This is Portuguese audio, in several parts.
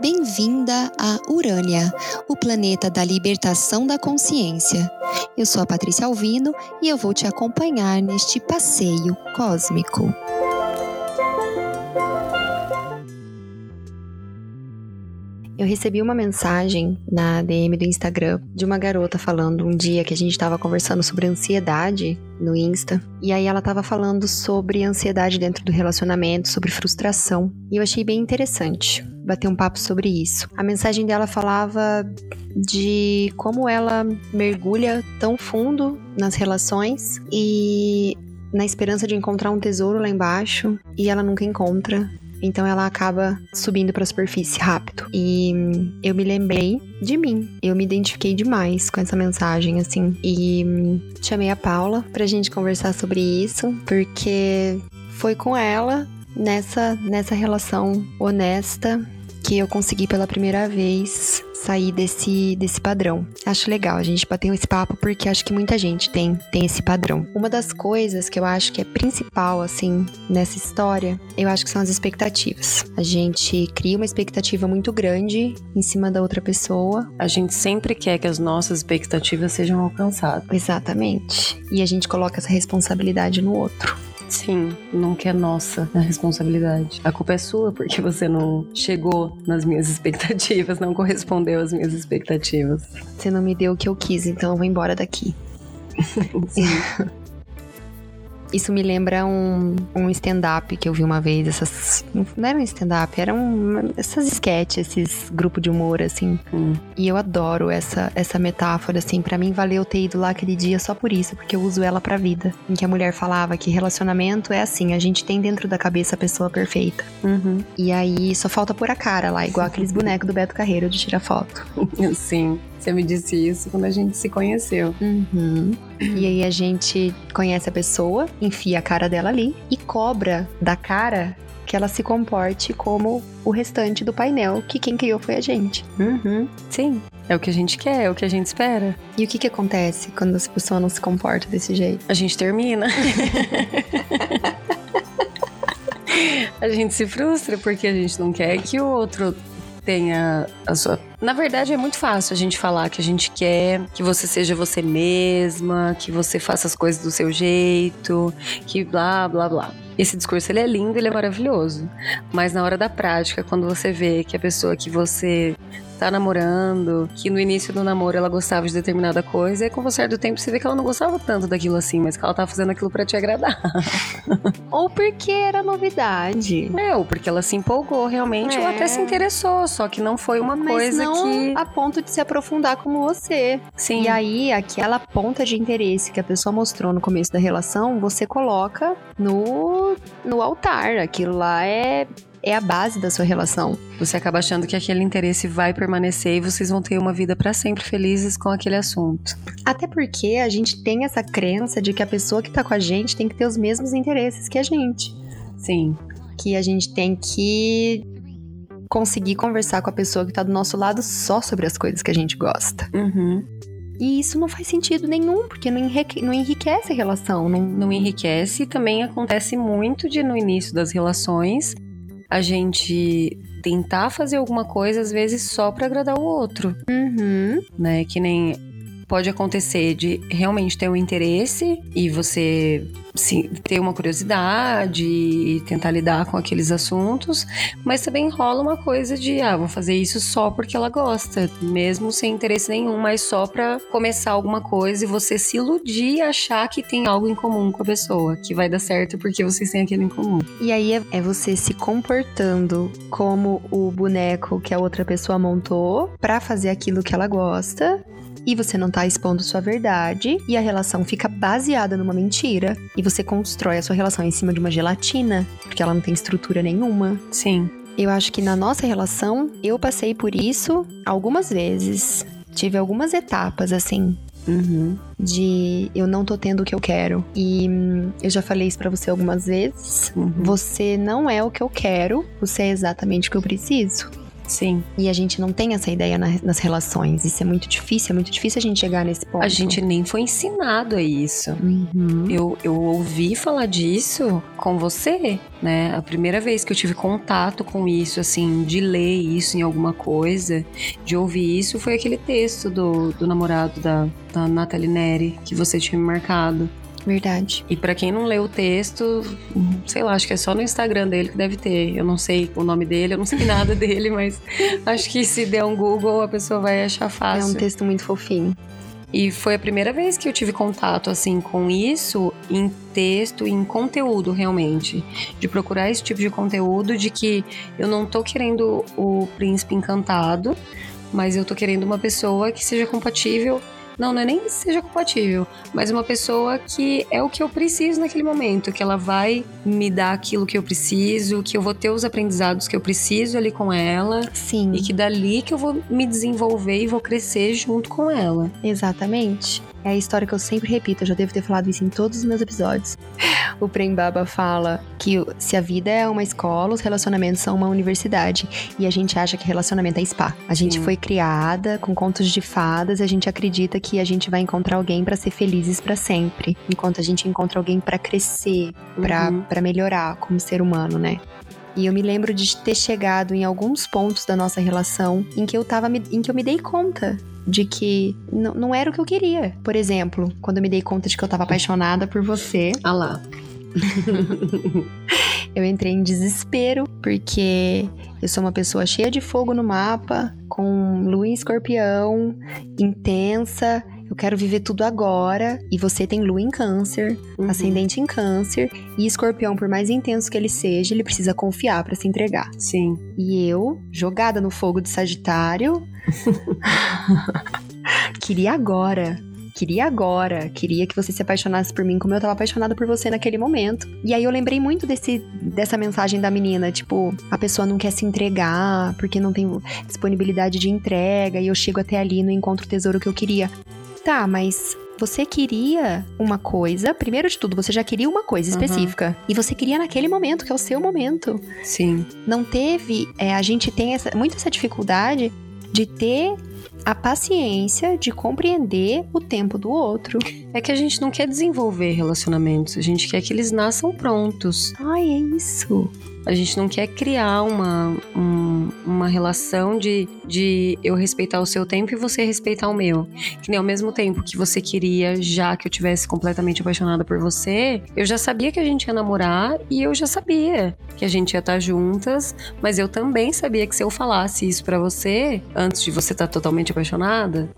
Bem-vinda a Urânia, o planeta da libertação da consciência. Eu sou a Patrícia Alvino e eu vou te acompanhar neste passeio cósmico. Eu recebi uma mensagem na DM do Instagram de uma garota falando um dia que a gente estava conversando sobre ansiedade no Insta. E aí ela estava falando sobre ansiedade dentro do relacionamento, sobre frustração. E eu achei bem interessante bater um papo sobre isso. A mensagem dela falava de como ela mergulha tão fundo nas relações e na esperança de encontrar um tesouro lá embaixo e ela nunca encontra. Então ela acaba subindo para a superfície rápido. E eu me lembrei de mim. Eu me identifiquei demais com essa mensagem, assim. E chamei a Paula pra gente conversar sobre isso, porque foi com ela nessa nessa relação honesta que eu consegui pela primeira vez sair desse, desse padrão. Acho legal a gente bater esse papo porque acho que muita gente tem, tem esse padrão. Uma das coisas que eu acho que é principal, assim, nessa história, eu acho que são as expectativas. A gente cria uma expectativa muito grande em cima da outra pessoa. A gente sempre quer que as nossas expectativas sejam alcançadas. Exatamente. E a gente coloca essa responsabilidade no outro. Sim, nunca é nossa a responsabilidade. A culpa é sua porque você não chegou nas minhas expectativas, não correspondeu às minhas expectativas. Você não me deu o que eu quis, então eu vou embora daqui. Sim. Isso me lembra um, um stand-up que eu vi uma vez. Essas. Não era um stand-up, eram essas sketches, esses grupos de humor, assim. Hum. E eu adoro essa, essa metáfora, assim. para mim, valeu ter ido lá aquele dia só por isso, porque eu uso ela pra vida. Em que a mulher falava que relacionamento é assim: a gente tem dentro da cabeça a pessoa perfeita. Uhum. E aí só falta pôr a cara lá, igual aqueles bonecos do Beto Carreiro de tirar foto. Sim. Você me disse isso quando a gente se conheceu. Uhum. E aí a gente conhece a pessoa, enfia a cara dela ali e cobra da cara que ela se comporte como o restante do painel, que quem criou foi a gente. Uhum. Sim. É o que a gente quer, é o que a gente espera. E o que que acontece quando essa pessoa não se comporta desse jeito? A gente termina. a gente se frustra porque a gente não quer que o outro tenha a sua. Na verdade, é muito fácil a gente falar que a gente quer que você seja você mesma, que você faça as coisas do seu jeito, que blá, blá, blá. Esse discurso ele é lindo, ele é maravilhoso. Mas na hora da prática, quando você vê que a pessoa que você tá namorando, que no início do namoro ela gostava de determinada coisa, e com o do tempo você vê que ela não gostava tanto daquilo assim, mas que ela tá fazendo aquilo para te agradar. ou porque era novidade. É, ou porque ela se empolgou realmente, é. ou até se interessou, só que não foi uma mas coisa não que. a ponto de se aprofundar como você. Sim. E aí, aquela ponta de interesse que a pessoa mostrou no começo da relação, você coloca no, no altar. Aquilo lá é é a base da sua relação. Você acaba achando que aquele interesse vai permanecer e vocês vão ter uma vida para sempre felizes com aquele assunto. Até porque a gente tem essa crença de que a pessoa que tá com a gente tem que ter os mesmos interesses que a gente. Sim. Que a gente tem que conseguir conversar com a pessoa que tá do nosso lado só sobre as coisas que a gente gosta. Uhum. E isso não faz sentido nenhum, porque não, enrique, não enriquece a relação. Não... não enriquece e também acontece muito de no início das relações a gente tentar fazer alguma coisa, às vezes, só para agradar o outro. Uhum. Né? Que nem pode acontecer de realmente ter um interesse e você sim, ter uma curiosidade e tentar lidar com aqueles assuntos, mas também rola uma coisa de, ah, vou fazer isso só porque ela gosta, mesmo sem interesse nenhum, mas só para começar alguma coisa e você se iludir e achar que tem algo em comum com a pessoa, que vai dar certo porque vocês têm aquilo em comum. E aí é, é você se comportando como o boneco que a outra pessoa montou para fazer aquilo que ela gosta e você não tá expondo sua verdade e a relação fica baseada numa mentira e você constrói a sua relação em cima de uma gelatina, porque ela não tem estrutura nenhuma. Sim. Eu acho que na nossa relação eu passei por isso algumas vezes. Tive algumas etapas assim, Uhum. De eu não tô tendo o que eu quero. E hum, eu já falei isso pra você algumas vezes. Uhum. Você não é o que eu quero, você é exatamente o que eu preciso. Sim. E a gente não tem essa ideia na- nas relações. Isso é muito difícil, é muito difícil a gente chegar nesse ponto. A gente nem foi ensinado a isso. Uhum. Eu, eu ouvi falar disso com você, né? A primeira vez que eu tive contato com isso, assim, de ler isso em alguma coisa, de ouvir isso, foi aquele texto do, do namorado da, da Nathalie Neri, que você tinha me marcado. Verdade. E pra quem não leu o texto, sei lá, acho que é só no Instagram dele que deve ter. Eu não sei o nome dele, eu não sei nada dele, mas acho que se der um Google a pessoa vai achar É fácil. um texto muito fofinho. E foi a primeira vez que eu tive contato assim com isso em texto, em conteúdo realmente, de procurar esse tipo de conteúdo de que eu não tô querendo o príncipe encantado, mas eu tô querendo uma pessoa que seja compatível. Não, não é nem que seja compatível, mas uma pessoa que é o que eu preciso naquele momento, que ela vai me dar aquilo que eu preciso, que eu vou ter os aprendizados que eu preciso ali com ela, Sim, e que dali que eu vou me desenvolver e vou crescer junto com ela. exatamente. É a história que eu sempre repito, eu já devo ter falado isso em todos os meus episódios. O Prem Baba fala que se a vida é uma escola, os relacionamentos são uma universidade. E a gente acha que relacionamento é spa. A gente Sim. foi criada com contos de fadas e a gente acredita que a gente vai encontrar alguém pra ser felizes pra sempre. Enquanto a gente encontra alguém pra crescer, pra Uhum. pra melhorar como ser humano, né? E eu me lembro de ter chegado em alguns pontos da nossa relação em que eu tava me- em que eu me dei conta de que não era o que eu queria. Por exemplo, quando eu me dei conta de que eu tava apaixonada por você, Ah lá. eu entrei em desespero, porque eu sou uma pessoa cheia de fogo no mapa, com lua em escorpião, intensa. Eu quero viver tudo agora. E você tem lua em câncer, Uhum. ascendente em câncer. E escorpião, por mais intenso que ele seja, ele precisa confiar pra se entregar. Sim. E eu, jogada no fogo de Sagitário, queria agora. Queria agora. Queria que você se apaixonasse por mim como eu tava apaixonada por você naquele momento. E aí eu lembrei muito desse, dessa mensagem da menina. Tipo, a pessoa não quer se entregar porque não tem disponibilidade de entrega. E eu chego até ali e não encontro o tesouro que eu queria. Tá, mas você queria uma coisa. Primeiro de tudo, você já queria uma coisa Uhum. específica. E você queria naquele momento, que é o seu momento Sim. não teve. é, a gente tem essa, muito essa dificuldade de ter a paciência de compreender o tempo do outro. É que a gente não quer desenvolver relacionamentos, a gente quer que eles nasçam prontos. Ai, é isso. A gente não quer criar uma, um- uma relação de, de eu respeitar o seu tempo e você respeitar o meu. Que nem ao mesmo tempo que você queria, já que eu tivesse completamente apaixonada por você, eu já sabia que a gente ia namorar e eu já sabia que a gente ia estar juntas, mas eu também sabia que se eu falasse isso pra você, antes de você estar totalmente apaixonada,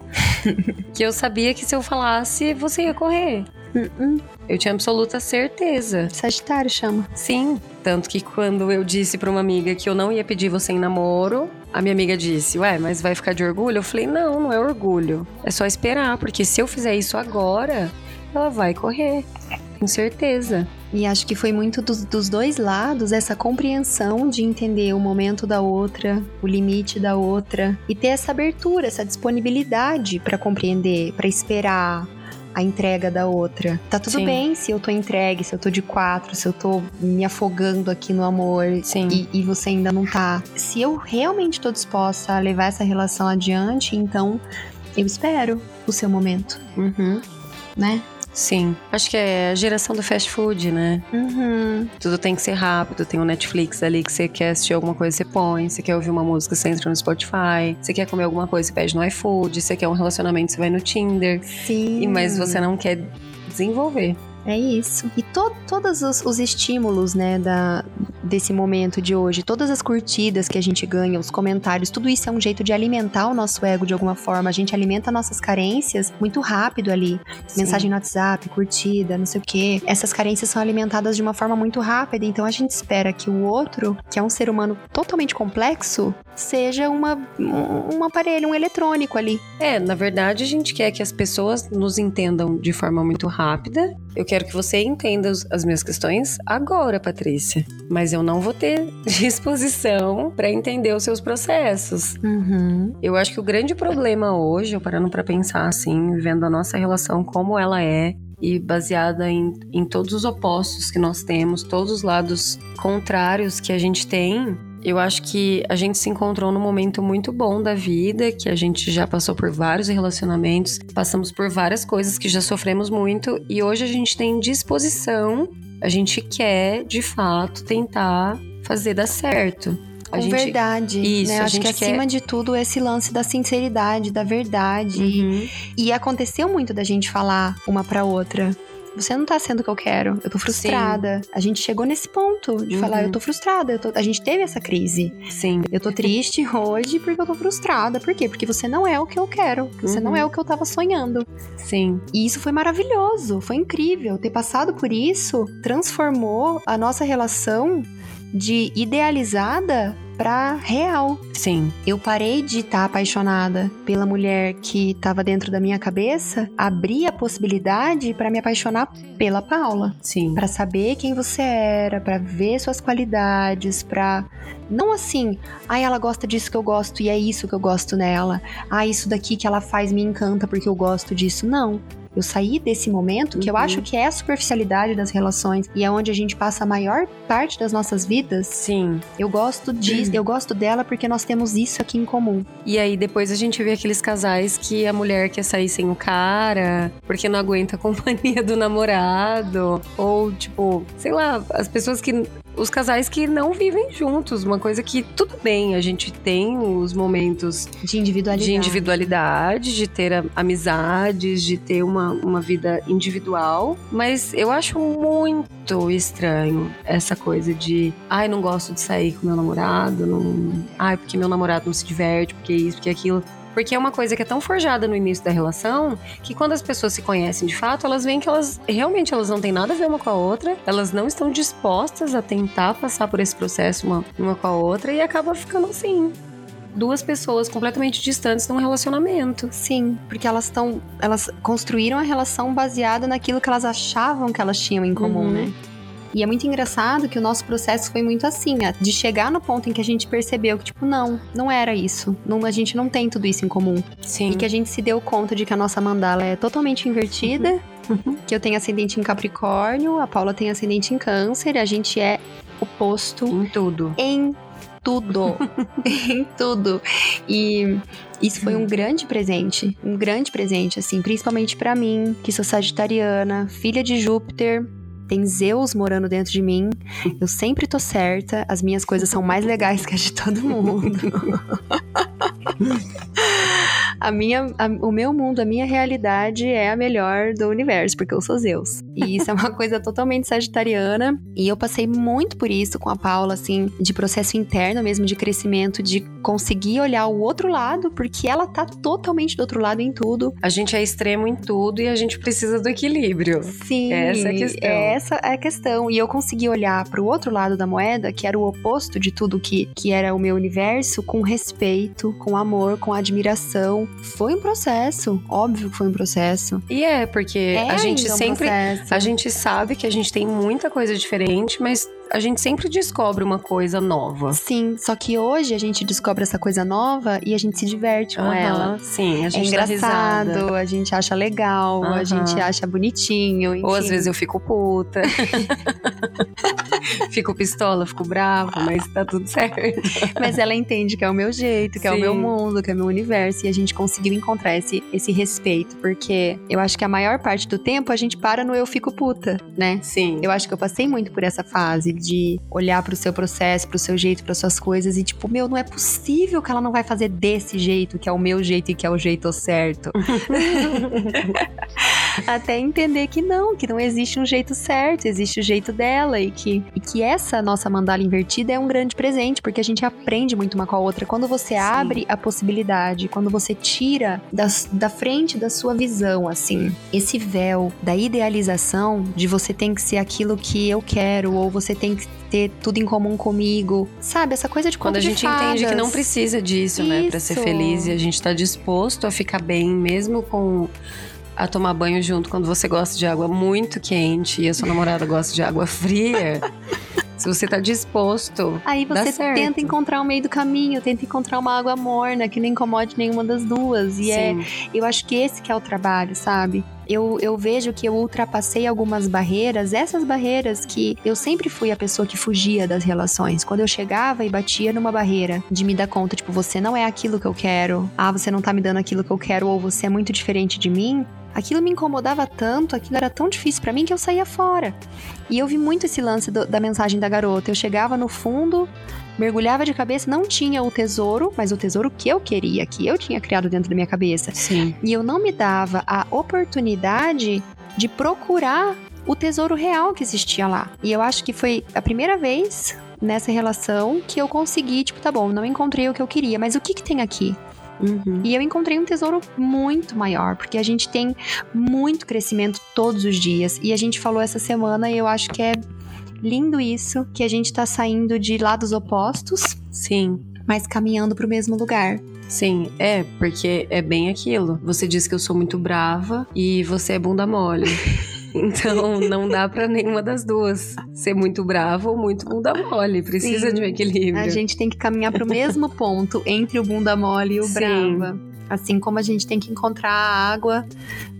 que eu sabia que se eu falasse, você ia correr. Hum, Eu tinha absoluta certeza. Sagitário chama. Sim, tanto que quando eu disse pra uma amiga que eu não ia pedir você em namoro, a minha amiga disse: "Ué, mas vai ficar de orgulho?" Eu falei: "Não, não é orgulho. É só esperar, porque se eu fizer isso agora, ela vai correr. Tenho certeza." E acho que foi muito dos, dos dois lados essa compreensão de entender o momento da outra, o limite da outra e ter essa abertura, essa disponibilidade pra compreender, pra esperar a entrega da outra. Tá tudo Sim. bem se eu tô entregue, se eu tô de quatro, se eu tô me afogando aqui no amor e, e você ainda não tá. Se eu realmente tô disposta a levar essa relação adiante, então eu espero o seu momento, Uhum. né? Sim. Acho que é a geração do fast food, né? Uhum. Tudo tem que ser rápido. Tem o Netflix ali que você quer assistir alguma coisa, você põe. Você quer ouvir uma música, você entra no Spotify. Você quer comer alguma coisa, você pede no iFood. Você quer um relacionamento, você vai no Tinder. Sim. E Mas você não quer desenvolver. É isso. E to, todos os, os estímulos, né, da, desse momento de hoje, todas as curtidas que a gente ganha, os comentários, tudo isso é um jeito de alimentar o nosso ego de alguma forma. A gente alimenta nossas carências muito rápido ali. Sim. Mensagem no WhatsApp, curtida, não sei o quê. Essas carências são alimentadas de uma forma muito rápida, então a gente espera que o outro, que é um ser humano totalmente complexo, seja uma, um, um aparelho, um eletrônico ali. É, na verdade, a gente quer que as pessoas nos entendam de forma muito rápida. Eu quero que você entenda as minhas questões agora, Patrícia. Mas eu não vou ter disposição para entender os seus processos. Uhum. Eu acho que o grande problema hoje, eu parando para pensar assim, vendo a nossa relação como ela é e baseada em, em todos os opostos que nós temos, todos os lados contrários que a gente tem, Eu acho que a gente se encontrou num momento muito bom da vida, que a gente já passou por vários relacionamentos, passamos por várias coisas que já sofremos muito e hoje a gente tem disposição, a gente quer de fato tentar fazer dar certo. A Com gente... verdade. Isso, né? Acho que quer... acima de tudo esse lance da sinceridade, da verdade. Uhum. E aconteceu muito da gente falar uma pra outra você não tá sendo o que eu quero, eu tô frustrada. Sim. A gente chegou nesse ponto de uhum. falar, eu tô frustrada, eu tô... a gente teve essa crise. Sim. Eu tô triste hoje porque eu tô frustrada. Por quê? Porque você não é o que eu quero, você uhum. não é o que eu tava sonhando. Sim. E isso foi maravilhoso, foi incrível. Ter passado por isso transformou a nossa relação de idealizada pra real. Sim. Eu parei de estar tá apaixonada pela mulher que estava dentro da minha cabeça, abri a possibilidade para me apaixonar pela Paula. Sim. Para saber quem você era, para ver suas qualidades, para não assim, ah, ela gosta disso que eu gosto e é isso que eu gosto nela. Ah, isso daqui que ela faz me encanta porque eu gosto disso. Não eu saí desse momento, que uhum. eu acho que é a superficialidade das relações e é onde a gente passa a maior parte das nossas vidas. Sim. Eu gosto disso, uhum. eu gosto dela porque nós temos isso aqui em comum. E aí depois a gente vê aqueles casais que a mulher quer sair sem o cara, porque não aguenta a companhia do namorado, ou tipo, sei lá, as pessoas que os casais que não vivem juntos. Uma coisa que tudo bem, a gente tem os momentos de individualidade, de, individualidade, de ter amizades, de ter uma, uma vida individual. Mas eu acho muito estranho essa coisa de ai, não gosto de sair com meu namorado, não. Ai, porque meu namorado não se diverte, porque isso, porque aquilo. Porque é uma coisa que é tão forjada no início da relação que quando as pessoas se conhecem de fato, elas veem que elas realmente elas não têm nada a ver uma com a outra, elas não estão dispostas a tentar passar por esse processo uma, uma com a outra e acaba ficando assim duas pessoas completamente distantes num relacionamento. Sim, porque elas estão. Elas construíram a relação baseada naquilo que elas achavam que elas tinham em comum, uhum. né? E é muito engraçado que o nosso processo foi muito assim, de chegar no ponto em que a gente percebeu que, tipo, não, não era isso. Não, a gente não tem tudo isso em comum. Sim. E que a gente se deu conta de que a nossa mandala é totalmente invertida. Uhum. Que eu tenho ascendente em Capricórnio, a Paula tem ascendente em Câncer, a gente é oposto. Em tudo. Em tudo. em tudo. E isso foi um grande presente, um grande presente, assim, principalmente para mim, que sou sagitariana, filha de Júpiter, tem Zeus morando dentro de mim. Eu sempre tô certa. As minhas coisas são mais legais que as de todo mundo. a minha, a, o meu mundo, a minha realidade é a melhor do universo, porque eu sou Zeus. E isso é uma coisa totalmente sagitariana. E eu passei muito por isso com a Paula, assim, de processo interno mesmo, de crescimento, de conseguir olhar o outro lado, porque ela tá totalmente do outro lado em tudo. A gente é extremo em tudo e a gente precisa do equilíbrio. Sim. Essa é a questão. Essa é a questão. E eu consegui olhar para o outro lado da moeda, que era o oposto de tudo que, que era o meu universo, com respeito, com amor, com admiração. Foi um processo. Óbvio que foi um processo. E é, porque é a gente um sempre. Processo. A gente sabe que a gente tem muita coisa diferente, mas a gente sempre descobre uma coisa nova. Sim, só que hoje a gente descobre essa coisa nova e a gente se diverte com ela. Sim, a gente é engraçado, a gente acha legal, a gente acha bonitinho. Enfim. Ou às vezes eu fico puta. fico pistola, fico brava, mas tá tudo certo. mas ela entende que é o meu jeito, que Sim. é o meu mundo, que é o meu universo. E a gente conseguiu encontrar esse, esse respeito, porque eu acho que a maior parte do tempo a gente para no eu fico puta, né? Sim. Eu acho que eu passei muito por essa fase de olhar para o seu processo, para o seu jeito, para suas coisas e tipo, meu, não é possível que ela não vai fazer desse jeito, que é o meu jeito e que é o jeito certo. Até entender que não, que não existe um jeito certo, existe o jeito dela e que, e que essa nossa mandala invertida é um grande presente, porque a gente aprende muito uma com a outra. Quando você Sim. abre a possibilidade, quando você tira das, da frente da sua visão, assim, esse véu da idealização de você tem que ser aquilo que eu quero, ou você tem que ter tudo em comum comigo. Sabe, essa coisa de Quando a gente entende que não precisa disso, Isso. né, para ser feliz e a gente tá disposto a ficar bem mesmo com a tomar banho junto quando você gosta de água muito quente e a sua namorada gosta de água fria. Se você tá disposto. Aí você tenta encontrar o meio do caminho, tenta encontrar uma água morna que não incomode nenhuma das duas. E é, Sim. é. Eu acho que esse que é o trabalho, sabe? Eu, eu vejo que eu ultrapassei algumas barreiras, essas barreiras que eu sempre fui a pessoa que fugia das relações. Quando eu chegava e batia numa barreira de me dar conta, tipo, você não é aquilo que eu quero, ah, você não tá me dando aquilo que eu quero, ou você é muito diferente de mim, aquilo me incomodava tanto, aquilo era tão difícil para mim que eu saía fora. E eu vi muito esse lance do, da mensagem da garota. Eu chegava no fundo, mergulhava de cabeça, não tinha o tesouro, mas o tesouro que eu queria, que eu tinha criado dentro da minha cabeça. Sim. E eu não me dava a oportunidade de procurar o tesouro real que existia lá. E eu acho que foi a primeira vez nessa relação que eu consegui, tipo, tá bom, não encontrei o que eu queria, mas o que que tem aqui? Uhum. E eu encontrei um tesouro muito maior, porque a gente tem muito crescimento todos os dias. E a gente falou essa semana e eu acho que é lindo isso, que a gente tá saindo de lados opostos, Sim. mas caminhando pro mesmo lugar. Sim, é, porque é bem aquilo. Você diz que eu sou muito brava e você é bunda mole. Então, não dá pra nenhuma das duas ser muito brava ou muito bunda mole. Precisa Sim. de um equilíbrio. A gente tem que caminhar pro mesmo ponto entre o bunda mole e o Sim. brava. Assim como a gente tem que encontrar a água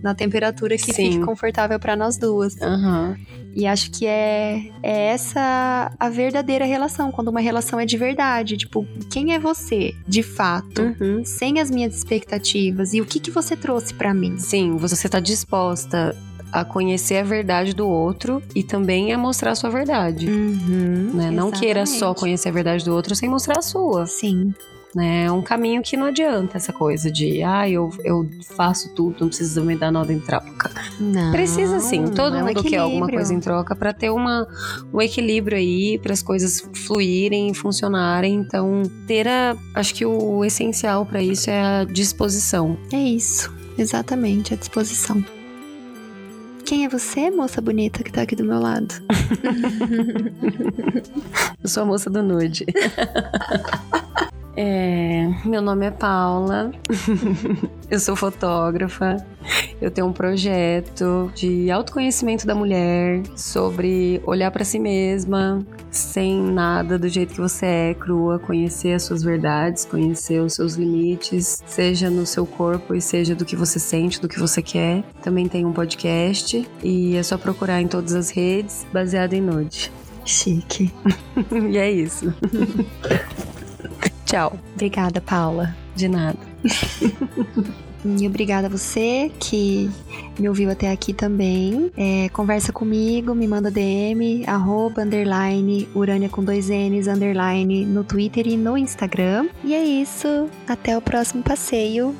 na temperatura que Sim. fique confortável para nós duas. Aham. E acho que é, é essa a verdadeira relação, quando uma relação é de verdade. Tipo, quem é você, de fato? Uhum. Sem as minhas expectativas. E o que, que você trouxe para mim? Sim, você tá disposta a conhecer a verdade do outro e também a mostrar a sua verdade. Uhum, Né? Não queira só conhecer a verdade do outro sem mostrar a sua. Sim. Né? É um caminho que não adianta essa coisa de, ah, eu, eu faço tudo, não precisa me dar nada em troca. Não. Precisa sim, todo é mundo quer alguma coisa em troca pra ter uma, um equilíbrio aí, para as coisas fluírem e funcionarem. Então, ter a. Acho que o essencial pra isso é a disposição. É isso, exatamente, à disposição. Quem é você, moça bonita que tá aqui do meu lado? Eu sou a moça do nude. É, meu nome é Paula, eu sou fotógrafa, eu tenho um projeto de autoconhecimento da mulher, sobre olhar pra si mesma, sem nada do jeito que você é, crua, conhecer as suas verdades, conhecer os seus limites, seja no seu corpo e seja do que você sente, do que você quer. Também tem um podcast e é só procurar em todas as redes, baseado em nude. Chique. e é isso. Tchau. Obrigada, Paula. De nada. E obrigada a você que me ouviu até aqui também. É, conversa comigo, me manda DM, arroba, underline, urânia com dois N's, underline, no Twitter e no Instagram. E é isso. Até o próximo passeio.